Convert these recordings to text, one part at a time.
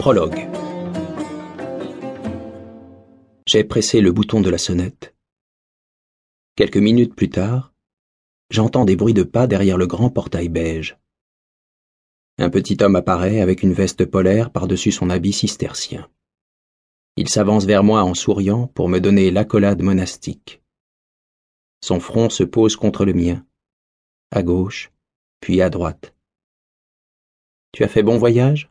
Prologue. J'ai pressé le bouton de la sonnette. Quelques minutes plus tard, j'entends des bruits de pas derrière le grand portail beige. Un petit homme apparaît avec une veste polaire par-dessus son habit cistercien. Il s'avance vers moi en souriant pour me donner l'accolade monastique. Son front se pose contre le mien, à gauche, puis à droite. Tu as fait bon voyage?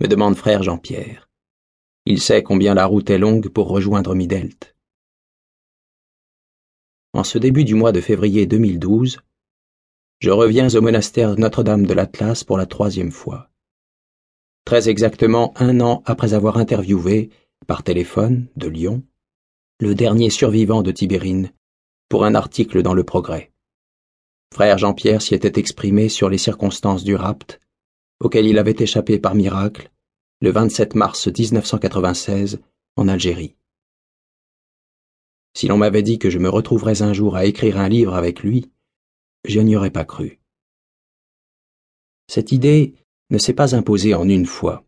Me demande frère Jean-Pierre. Il sait combien la route est longue pour rejoindre Midelt. En ce début du mois de février 2012, je reviens au monastère Notre-Dame de l'Atlas pour la troisième fois. Très exactement un an après avoir interviewé, par téléphone, de Lyon, le dernier survivant de Tibérine, pour un article dans Le Progrès. Frère Jean-Pierre s'y était exprimé sur les circonstances du rapt, auquel il avait échappé par miracle, le 27 mars 1996, en Algérie. Si l'on m'avait dit que je me retrouverais un jour à écrire un livre avec lui, je n'y aurais pas cru. Cette idée ne s'est pas imposée en une fois.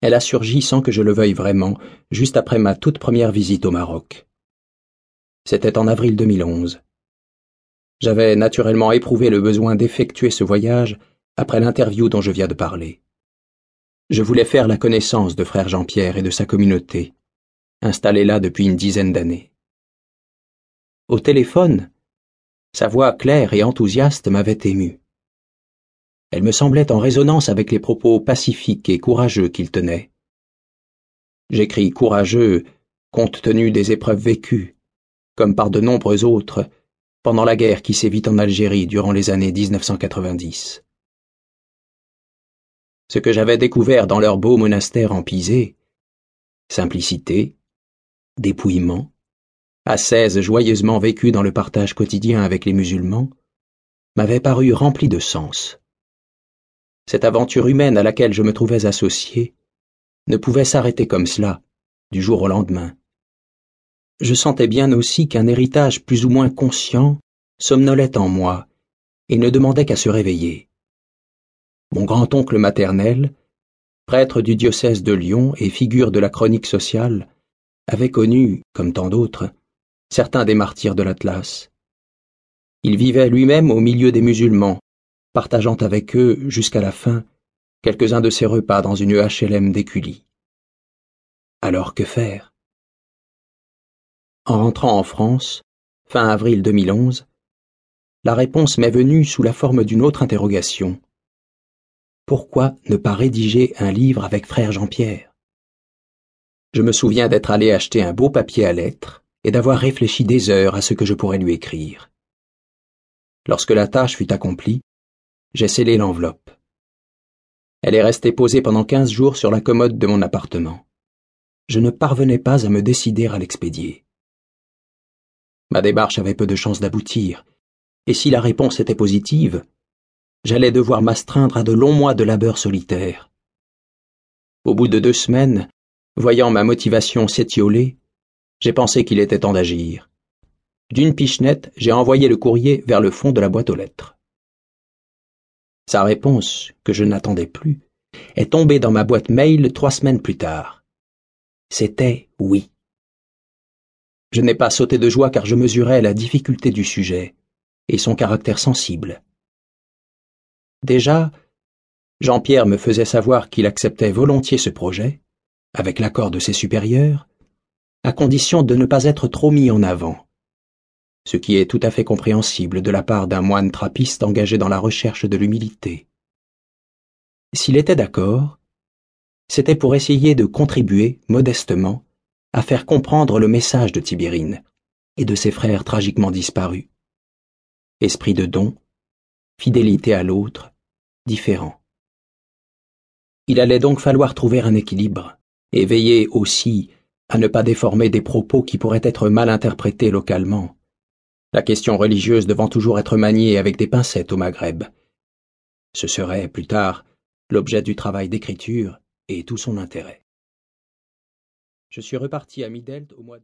Elle a surgi sans que je le veuille vraiment, juste après ma toute première visite au Maroc. C'était en avril 2011. J'avais naturellement éprouvé le besoin d'effectuer ce voyage après l'interview dont je viens de parler. Je voulais faire la connaissance de frère Jean-Pierre et de sa communauté, installée là depuis une dizaine d'années. Au téléphone, sa voix claire et enthousiaste m'avait ému. Elle me semblait en résonance avec les propos pacifiques et courageux qu'il tenait. J'écris courageux compte tenu des épreuves vécues, comme par de nombreux autres, pendant la guerre qui sévit en Algérie durant les années 1990. Ce que j'avais découvert dans leur beau monastère en Pisée, simplicité, dépouillement, ascèse joyeusement vécue dans le partage quotidien avec les musulmans, m'avait paru rempli de sens. Cette aventure humaine à laquelle je me trouvais associé ne pouvait s'arrêter comme cela, du jour au lendemain. Je sentais bien aussi qu'un héritage plus ou moins conscient somnolait en moi et ne demandait qu'à se réveiller. Mon grand-oncle maternel, prêtre du diocèse de Lyon et figure de la chronique sociale, avait connu, comme tant d'autres, certains des martyrs de l'Atlas. Il vivait lui-même au milieu des musulmans, partageant avec eux, jusqu'à la fin, quelques-uns de ses repas dans une HLM d'Écully. Alors que faire? En rentrant en France, fin avril 2011, la réponse m'est venue sous la forme d'une autre interrogation. Pourquoi ne pas rédiger un livre avec frère Jean-Pierre? Je me souviens d'être allé acheter un beau papier à lettres et d'avoir réfléchi des heures à ce que je pourrais lui écrire. Lorsque la tâche fut accomplie, j'ai scellé l'enveloppe. Elle est restée posée pendant quinze jours sur la commode de mon appartement. Je ne parvenais pas à me décider à l'expédier. Ma démarche avait peu de chances d'aboutir, et si la réponse était positive, j'allais devoir m'astreindre à de longs mois de labeur solitaire. Au bout de deux semaines, voyant ma motivation s'étioler, j'ai pensé qu'il était temps d'agir. D'une pichenette, j'ai envoyé le courrier vers le fond de la boîte aux lettres. Sa réponse, que je n'attendais plus, est tombée dans ma boîte mail trois semaines plus tard. C'était oui. Je n'ai pas sauté de joie car je mesurais la difficulté du sujet et son caractère sensible. Déjà, Jean-Pierre me faisait savoir qu'il acceptait volontiers ce projet, avec l'accord de ses supérieurs, à condition de ne pas être trop mis en avant ce qui est tout à fait compréhensible de la part d'un moine trappiste engagé dans la recherche de l'humilité. S'il était d'accord, c'était pour essayer de contribuer, modestement, à faire comprendre le message de Tibérine et de ses frères tragiquement disparus. Esprit de don, fidélité à l'autre, différent. Il allait donc falloir trouver un équilibre, et veiller aussi à ne pas déformer des propos qui pourraient être mal interprétés localement, la question religieuse devant toujours être maniée avec des pincettes au Maghreb. Ce serait, plus tard, l'objet du travail d'écriture et tout son intérêt. Je suis reparti à Midelt au mois